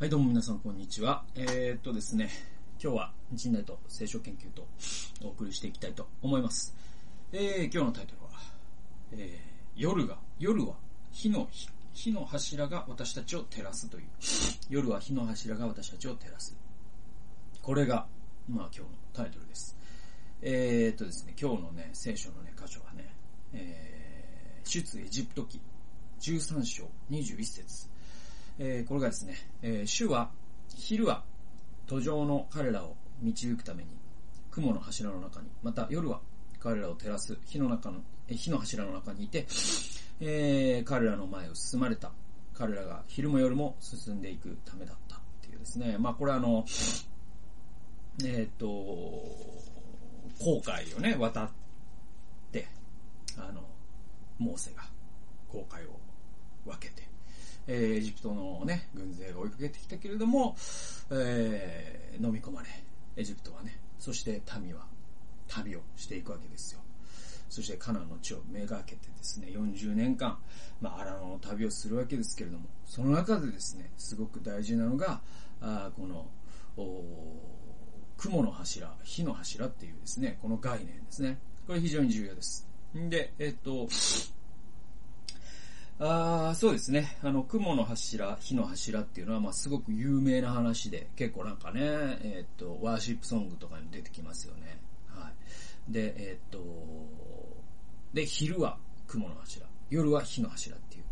はい、どうも皆さん、こんにちは。えー、っとですね、今日は人内と聖書研究とお送りしていきたいと思います。えー、今日のタイトルは、えー、夜が、夜は火の、火の柱が私たちを照らすという。夜は火の柱が私たちを照らす。これが、まあ今日のタイトルです。えー、っとですね、今日のね、聖書のね、箇所はね、えー、出エジプト記13章21節えーこれがですね、えー主は、昼は、途上の彼らを導くために、雲の柱の中に、また夜は彼らを照らす火の中の、えー火の柱の中にいて、えー彼らの前を進まれた。彼らが昼も夜も進んでいくためだったっていうですね。まあこれあの、えっ、と、航海をね、渡って、あの、モーセが航海を分けて、えエジプトのね、軍勢が追いかけてきたけれども、えー飲み込まれ、エジプトはね、そして民は旅をしていくわけですよ。そしてカナンの地をめがけてですね、40年間、まあ、荒野の旅をするわけですけれども、その中でですね、すごく大事なのが、あこの、雲の柱、火の柱っていうですね、この概念ですね。これ非常に重要です。んで、えっと、あーそうですね。あの、雲の柱、火の柱っていうのは、まあ、すごく有名な話で、結構なんかね、えっと、ワーシップソングとかにも出てきますよね。はい。で、えっと、で、昼は雲の柱、夜は火の柱っていう。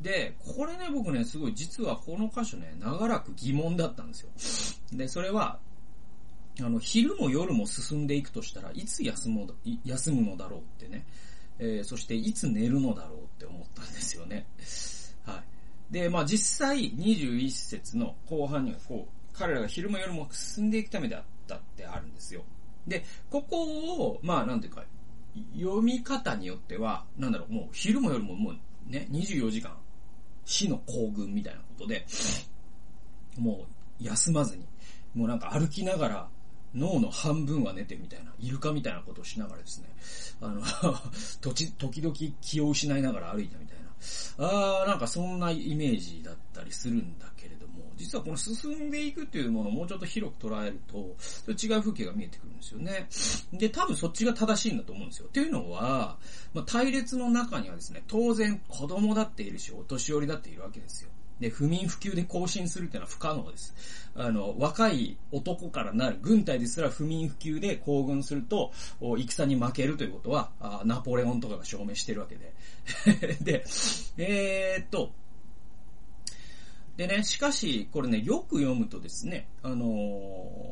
で、これね、僕ね、すごい、実はこの箇所ね、長らく疑問だったんですよ。で、それは、あの、昼も夜も進んでいくとしたらいつ休むのだろうってね。えーそしていつ寝るのだろうって思ったんですよね。はい。で、まあ実際21節の後半にはこう、彼らが昼も夜も進んでいくためであったってあるんですよ。で、ここを、まあなんていうか、読み方によっては、なんだろう、もう昼も夜ももうね、24時間、死の行軍みたいなことで、もう休まずに、もうなんか歩きながら、脳の半分は寝てみたいな、イルカみたいなことをしながらですね、あの、とち時々気を失いながら歩いたみたいな、あーなんかそんなイメージだったりするんだけれども、実はこの進んでいくっていうものをもうちょっと広く捉えると、それ違う風景が見えてくるんですよね。で、多分そっちが正しいんだと思うんですよ。っていうのは、まあ、隊列の中にはですね、当然子供だっているし、お年寄りだっているわけですよ。で、不眠不休で行進するっていうのは不可能です。あの、若い男からなる軍隊ですら不眠不休で行軍すると、戦に負けるということは、ナポレオンとかが証明してるわけで。で、えーっと、でね、しかし、これね、よく読むとですね、あの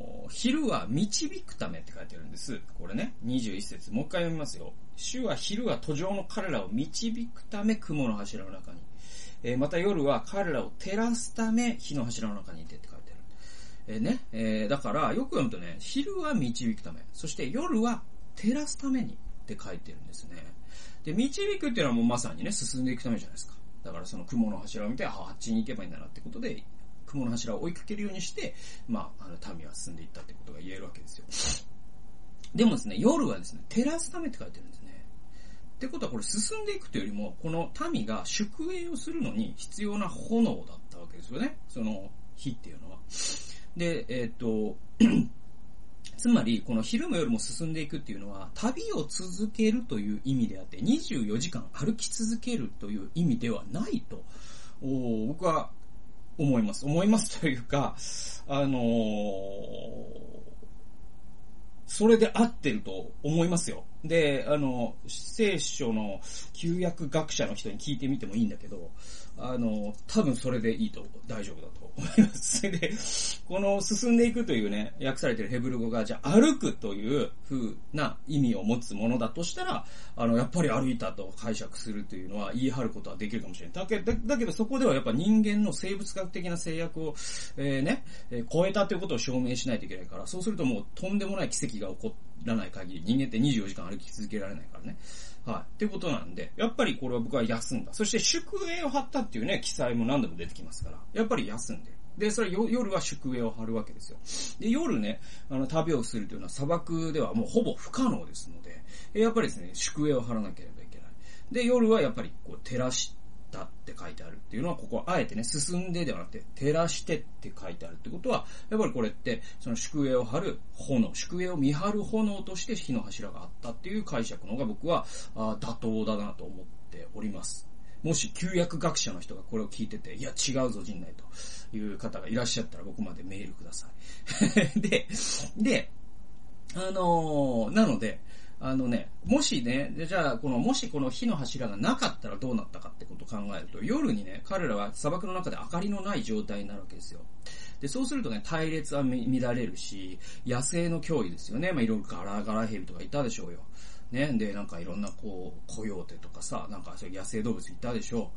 ー昼は導くためって書いてあるんです。これね、21節。もう一回読みますよ。主は昼は途上の彼らを導くため雲の柱の中に。えーまた夜は彼らを照らすため火の柱の中にいてって書いてある。えーね、えーだから、よく読むとね、昼は導くため、そして夜は照らすためにって書いてるんですね。で、導くっていうのはもうまさにね、進んでいくためじゃないですか。だからその雲の柱を見て、ああ、あっちに行けばいいんだなってことで、雲の柱を追いかけるようにして、まあ、あの、民は進んでいったってことが言えるわけですよ。でもですね、夜はですね、照らすためって書いてるんですね。ってことはこれ進んでいくというよりも、この民が宿営をするのに必要な炎だったわけですよね。その火っていうのは。で、えーっと、つまり、この昼も夜も進んでいくっていうのは、旅を続けるという意味であって、24時間歩き続けるという意味ではないと、お僕は思います。思いますというか、あのーそれで合ってると思いますよ。で、あの、聖書の旧約学者の人に聞いてみてもいいんだけど、あの、多分それでいいと、大丈夫だと思います。そ れで、この進んでいくというね、訳されてるヘブル語が、じゃあ歩くという風な意味を持つものだとしたら、あの、やっぱり歩いたと解釈するというのは言い張ることはできるかもしれない。だけだだけどそこではやっぱ人間の生物学的な制約を、えーね、えー超えたということを証明しないといけないから、そうするともうとんでもない奇跡が起こらない限り、人間って24時間歩き続けられないからね。はい。ってことなんで、やっぱりこれは僕は休んだ。そして宿営を張ったっていうね、記載も何度も出てきますから、やっぱり休んでる。で、それよ夜は宿営を張るわけですよ。で、夜ね、あの、旅をするというのは砂漠ではもうほぼ不可能ですので、やっぱりですね、宿営を張らなければいけない。で、夜はやっぱりこう照らしったって書いてあるっていうのは、ここはあえてね、進んでではなくて、照らしてって書いてあるってことは、やっぱりこれって、その宿営を張る炎、宿営を見張る炎として火の柱があったっていう解釈の方が僕はあ妥当だなと思っております。もし旧約学者の人がこれを聞いてて、いや違うぞ陣内という方がいらっしゃったら僕までメールください。で、で、あのー、なので、あのね、もしね、じゃあ、この、もしこの火の柱がなかったらどうなったかってことを考えると、夜にね、彼らは砂漠の中で明かりのない状態になるわけですよ。で、そうするとね、隊列は乱れるし、野生の脅威ですよね。まあ、いろいろガラガラヘビとかいたでしょうよ。ね、で、なんかいろんなこう、コヨーテとかさ、なんかそういう野生動物いたでしょ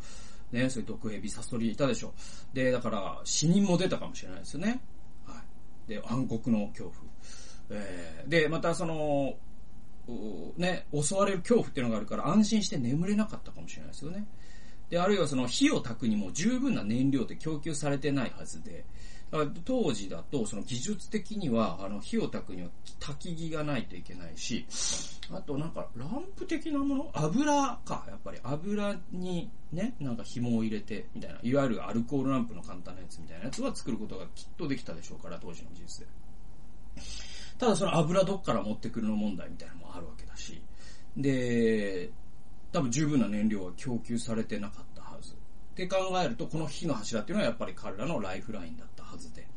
う。ね、そういう毒蛇、サソリいたでしょう。で、だから、死人も出たかもしれないですよね。はい。で、暗黒の恐怖。えー、で、またその、ね、襲われる恐怖っていうのがあるから安心して眠れなかったかもしれないですよね。で、あるいはその火を焚くにも十分な燃料って供給されてないはずで、当時だとその技術的にはあの火を焚くには焚き木がないといけないし、あとなんかランプ的なもの？油か、やっぱり油にね、なんか紐を入れてみたいな、いわゆるアルコールランプの簡単なやつみたいなやつは作ることがきっとできたでしょうから、当時の技術で。ただその油どっから持ってくるの問題みたいなのもあるわけだし、で、多分十分な燃料は供給されてなかったはず。って考えると、この火の柱っていうのはやっぱり彼らのライフラインだったはずで。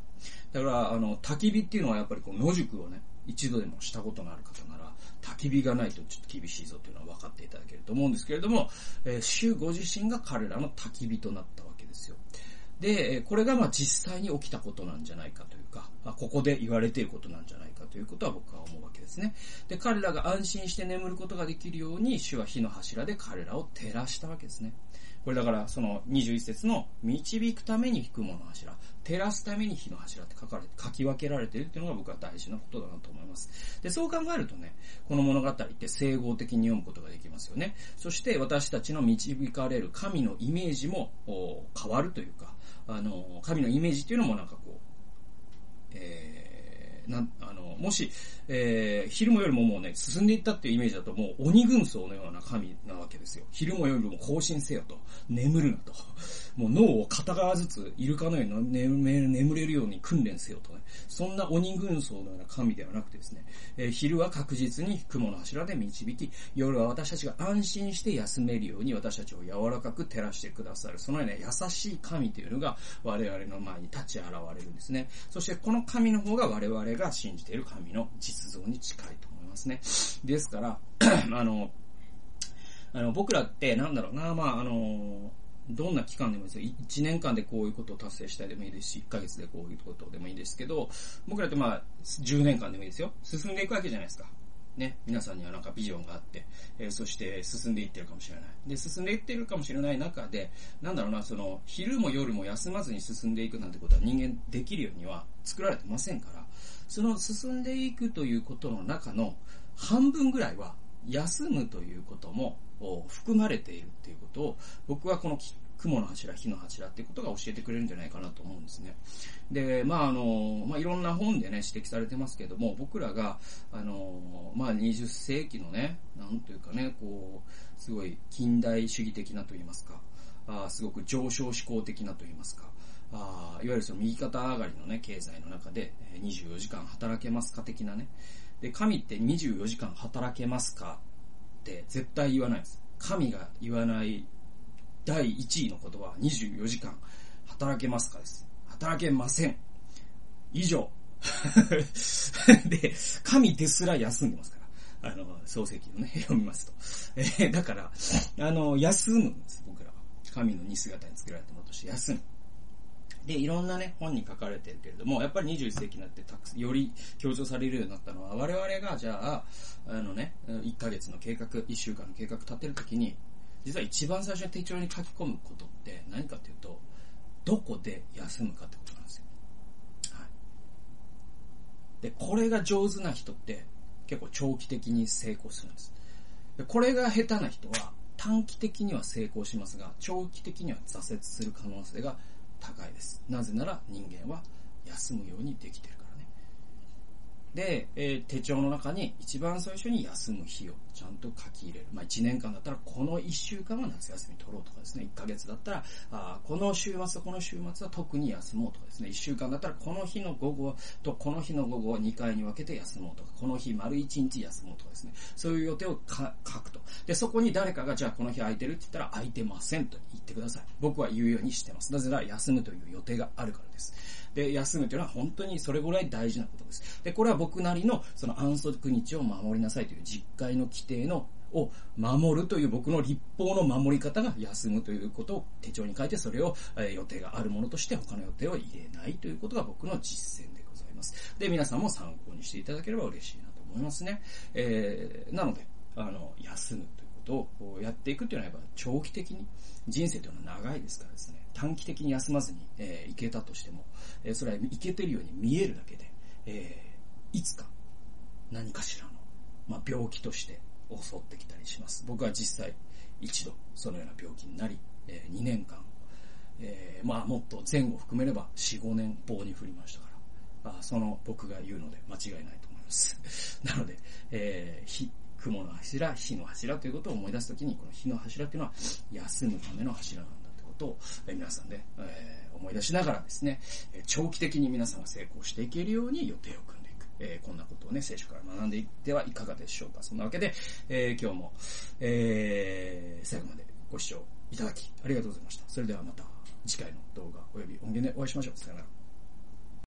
だから、あの、焚き火っていうのはやっぱりこう野宿をね、一度でもしたことのある方なら、焚き火がないとちょっと厳しいぞというのは分かっていただけると思うんですけれども、えー、主ご自身が彼らの焚き火となったわけですよ。で、これがまあ実際に起きたことなんじゃないかというか、ここで言われていることなんじゃないかということは僕は思うわけですね。で、彼らが安心して眠ることができるように、主は火の柱で彼らを照らしたわけですね。これだから、その21節の導くために雲の柱、照らすために火の柱って書かれて、書き分けられているっていうのが僕は大事なことだなと思います。で、そう考えるとね、この物語って整合的に読むことができますよね。そして私たちの導かれる神のイメージも変わるというか、あの、神のイメージっていうのもなんかこう、えー、な、あの、もし、えー、昼も夜ももうね、進んでいったっていうイメージだともう鬼軍曹のような神なわけですよ。昼も夜も更新せよと。眠るなと。もう脳を片側ずつイルカのように眠れるように訓練せよとね。そんな鬼軍曹のような神ではなくてですね、えー、昼は確実に雲の柱で導き、夜は私たちが安心して休めるように私たちを柔らかく照らしてくださる。そのような優しい神というのが我々の前に立ち現れるんですね。そしてこの神の方が我々が信じている神の実像に近いと思いますね。ですから、あの、あの、僕らって、なんだろうな、まあ、あの、どんな期間でもいいですよ。1年間でこういうことを達成したいでもいいですし、1ヶ月でこういうことでもいいですけど、僕らってまあ、10年間でもいいですよ。進んでいくわけじゃないですか。ね、皆さんにはなんかビジョンがあって、えー、そして進んでいってるかもしれない。で、進んでいってるかもしれない中で、なんだろうな、その、昼も夜も休まずに進んでいくなんてことは人間できるようには作られてませんから、その進んでいくということの中の半分ぐらいは休むということも含まれているっていうことを僕はこの雲の柱、火の柱っていうことが教えてくれるんじゃないかなと思うんですね。で、まああの、まあいろんな本でね、指摘されてますけども、僕らが、あの、まあ20世紀のね、なんというかね、こう、すごい近代主義的なと言いますか、あすごく上昇志向的なと言いますか、あいわゆるその右肩上がりのね、経済の中で24時間働けますか的なね。で、神って24時間働けますかって絶対言わないです。神が言わない第1位の言葉は24時間働けますかです。働けません。以上。で、神ですら休んでますから。あの、創世記のね、読みますと。えー、だから、あの、休むんです、僕らは。神の似姿に作られたものとして休む。で、いろんなね、本に書かれてるけれども、やっぱり21世紀になってたくより強調されるようになったのは、我々がじゃあ、あのね、1ヶ月の計画、1週間の計画立てるときに、実は一番最初に手帳に書き込むことって何かっていうと、どこで休むかってことなんですよ。はい。で、これが上手な人って結構長期的に成功するんです。で、これが下手な人は短期的には成功しますが、長期的には挫折する可能性が高いです。なぜなら人間は休むようにできているから。で、えー、手帳の中に一番最初に休む日をちゃんと書き入れる。まあ、1年間だったらこの1週間は夏休み取ろうとかですね、1ヶ月だったら、あこの週末とこの週末は特に休もうとかですね、1週間だったらこの日の午後とこの日の午後を2回に分けて休もうとか、この日丸1日休もうとかですね、そういう予定を書くと。で、そこに誰かがじゃあこの日空いてるって言ったら空いてませんと言ってください。僕は言うようにしてます。なぜなら休むという予定があるからです。で、休むというのは本当にそれぐらい大事なことです。で、これは僕僕なりのその安息日を守りなさいという実会の規定のを守るという僕の立法の守り方が休むということを手帳に書いてそれを、え予定があるものとして他の予定を入れないということが僕の実践でございます。で、皆さんも参考にしていただければ嬉しいなと思いますね。えー、なので、あの、休むということをやっていくというのはやっぱ長期的に人生というのは長いですからですね、短期的に休まずに、えー、いけたとしても、えー、それはいけてるように見えるだけで、えー、いつか何かしらの、まあ、病気として襲ってきたりします。僕は実際一度そのような病気になり、えー、2年間、えー、まあもっと前後含めれば4、5年棒に振りましたから、あその僕が言うので間違いないと思います。なので、えー、火、雲の柱、火の柱ということを思い出すときに、この火の柱というのは休むための柱なんだということを、え、皆さんで、えー、思い出しながらですね、長期的に皆さんが成功していけるように予定を組んでえー、こんなことをね、聖書から学んでいってはいかがでしょうか。そんなわけで、えー、今日も、えー、最後までご視聴いただきありがとうございました。それではまた次回の動画及び音源でお会いしましょう。さよなら。